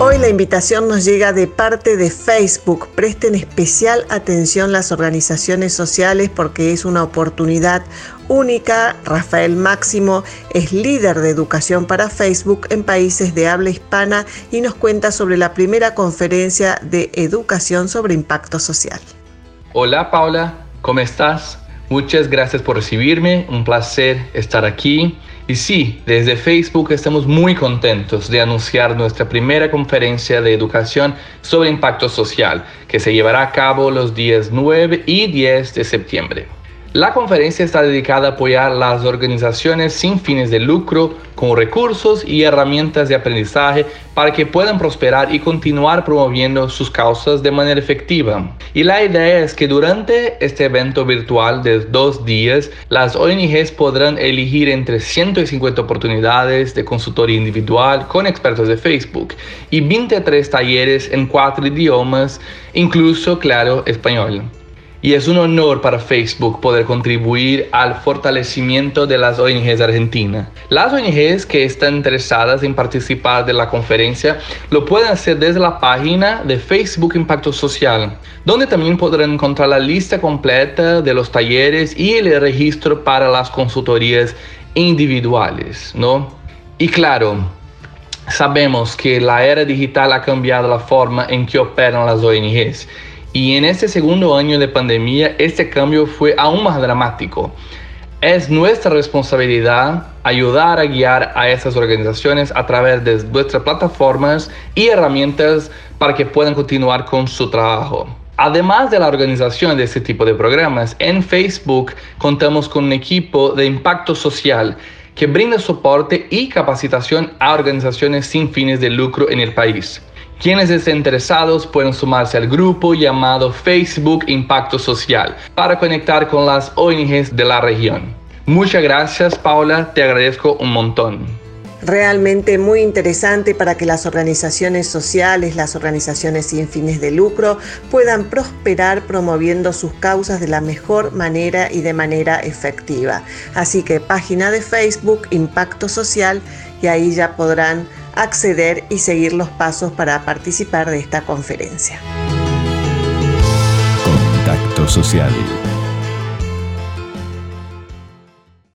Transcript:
Hoy la invitación nos llega de parte de Facebook. Presten especial atención las organizaciones sociales porque es una oportunidad única. Rafael Máximo es líder de educación para Facebook en países de habla hispana y nos cuenta sobre la primera conferencia de educación sobre impacto social. Hola Paula, ¿cómo estás? Muchas gracias por recibirme, un placer estar aquí. Y sí, desde Facebook estamos muy contentos de anunciar nuestra primera conferencia de educación sobre impacto social, que se llevará a cabo los días 9 y 10 de septiembre. La conferencia está dedicada a apoyar las organizaciones sin fines de lucro con recursos y herramientas de aprendizaje para que puedan prosperar y continuar promoviendo sus causas de manera efectiva. Y la idea es que durante este evento virtual de dos días, las ONGs podrán elegir entre 150 oportunidades de consultoría individual con expertos de Facebook y 23 talleres en cuatro idiomas, incluso, claro, español y es un honor para Facebook poder contribuir al fortalecimiento de las ONGs argentinas. Las ONGs que están interesadas en participar de la conferencia lo pueden hacer desde la página de Facebook Impacto Social, donde también podrán encontrar la lista completa de los talleres y el registro para las consultorías individuales, ¿no? Y claro, sabemos que la era digital ha cambiado la forma en que operan las ONGs y en este segundo año de pandemia, este cambio fue aún más dramático. Es nuestra responsabilidad ayudar a guiar a esas organizaciones a través de nuestras plataformas y herramientas para que puedan continuar con su trabajo. Además de la organización de este tipo de programas, en Facebook contamos con un equipo de impacto social que brinda soporte y capacitación a organizaciones sin fines de lucro en el país. Quienes estén interesados pueden sumarse al grupo llamado Facebook Impacto Social para conectar con las ONGs de la región. Muchas gracias Paula, te agradezco un montón realmente muy interesante para que las organizaciones sociales, las organizaciones sin fines de lucro puedan prosperar promoviendo sus causas de la mejor manera y de manera efectiva. Así que página de Facebook, Impacto Social, y ahí ya podrán acceder y seguir los pasos para participar de esta conferencia. Contacto Social